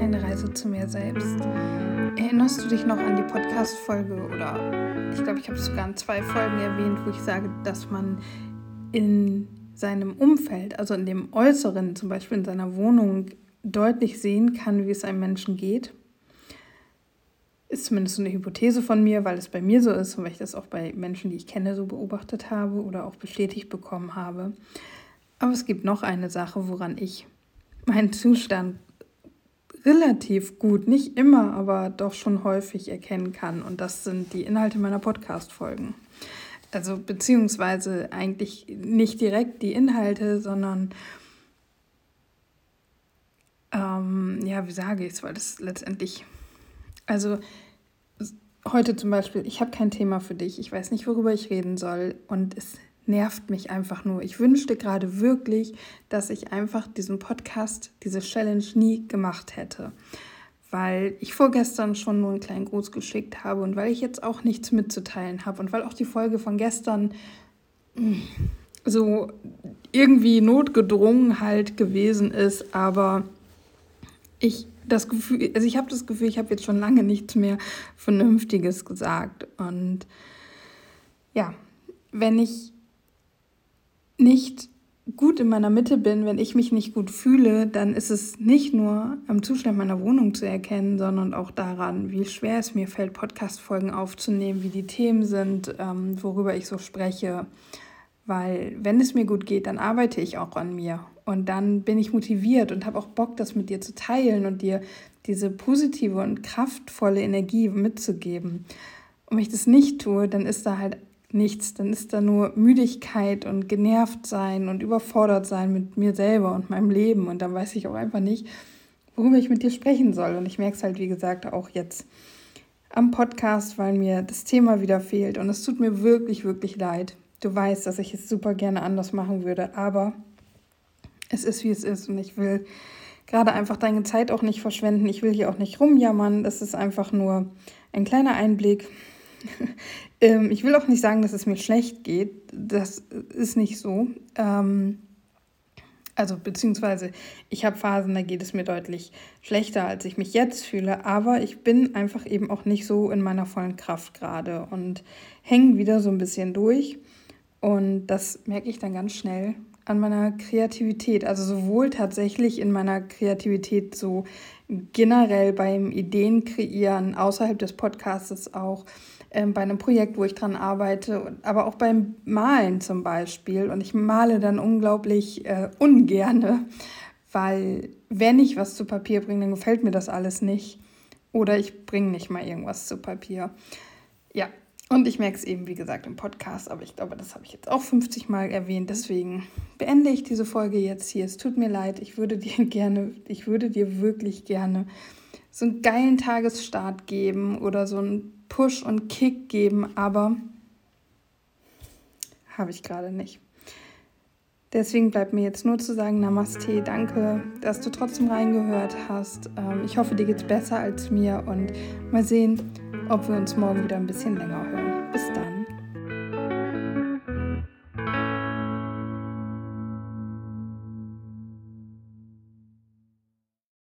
eine Reise zu mir selbst. Erinnerst du dich noch an die Podcast-Folge oder ich glaube, ich habe es sogar in zwei Folgen erwähnt, wo ich sage, dass man in seinem Umfeld, also in dem Äußeren, zum Beispiel in seiner Wohnung, deutlich sehen kann, wie es einem Menschen geht? Ist zumindest so eine Hypothese von mir, weil es bei mir so ist und weil ich das auch bei Menschen, die ich kenne, so beobachtet habe oder auch bestätigt bekommen habe. Aber es gibt noch eine Sache, woran ich meinen Zustand relativ gut, nicht immer, aber doch schon häufig erkennen kann. Und das sind die Inhalte meiner Podcast-Folgen. Also beziehungsweise eigentlich nicht direkt die Inhalte, sondern ähm, ja, wie sage ich es, weil das letztendlich, also heute zum Beispiel, ich habe kein Thema für dich, ich weiß nicht, worüber ich reden soll und es nervt mich einfach nur. Ich wünschte gerade wirklich, dass ich einfach diesen Podcast, diese Challenge nie gemacht hätte. Weil ich vorgestern schon nur einen kleinen Gruß geschickt habe und weil ich jetzt auch nichts mitzuteilen habe und weil auch die Folge von gestern mm, so irgendwie notgedrungen halt gewesen ist, aber ich das Gefühl, also ich habe das Gefühl, ich habe jetzt schon lange nichts mehr Vernünftiges gesagt und ja, wenn ich nicht gut in meiner Mitte bin, wenn ich mich nicht gut fühle, dann ist es nicht nur am Zustand meiner Wohnung zu erkennen, sondern auch daran, wie schwer es mir fällt, Podcast-Folgen aufzunehmen, wie die Themen sind, ähm, worüber ich so spreche. Weil wenn es mir gut geht, dann arbeite ich auch an mir. Und dann bin ich motiviert und habe auch Bock, das mit dir zu teilen und dir diese positive und kraftvolle Energie mitzugeben. Und wenn ich das nicht tue, dann ist da halt nichts. Dann ist da nur Müdigkeit und genervt sein und überfordert sein mit mir selber und meinem Leben. Und dann weiß ich auch einfach nicht, worüber ich mit dir sprechen soll. Und ich merke es halt, wie gesagt, auch jetzt am Podcast, weil mir das Thema wieder fehlt. Und es tut mir wirklich, wirklich leid. Du weißt, dass ich es super gerne anders machen würde, aber es ist, wie es ist. Und ich will gerade einfach deine Zeit auch nicht verschwenden. Ich will hier auch nicht rumjammern. Das ist einfach nur ein kleiner Einblick ähm, ich will auch nicht sagen, dass es mir schlecht geht. Das ist nicht so. Ähm, also beziehungsweise ich habe Phasen, da geht es mir deutlich schlechter, als ich mich jetzt fühle. Aber ich bin einfach eben auch nicht so in meiner vollen Kraft gerade und hänge wieder so ein bisschen durch. Und das merke ich dann ganz schnell an meiner Kreativität. Also sowohl tatsächlich in meiner Kreativität so generell beim Ideen kreieren, außerhalb des Podcasts auch ähm, bei einem Projekt, wo ich dran arbeite, aber auch beim Malen zum Beispiel. Und ich male dann unglaublich äh, ungerne, weil wenn ich was zu Papier bringe, dann gefällt mir das alles nicht. Oder ich bringe nicht mal irgendwas zu Papier. Ja, und ich merke es eben, wie gesagt, im Podcast, aber ich glaube, das habe ich jetzt auch 50 Mal erwähnt. Deswegen beende ich diese Folge jetzt hier. Es tut mir leid, ich würde dir gerne, ich würde dir wirklich gerne so einen geilen Tagesstart geben oder so einen Push und Kick geben, aber habe ich gerade nicht. Deswegen bleibt mir jetzt nur zu sagen, Namaste, danke, dass du trotzdem reingehört hast. Ähm, ich hoffe, dir geht es besser als mir und mal sehen, ob wir uns morgen wieder ein bisschen länger hören. Bis dann.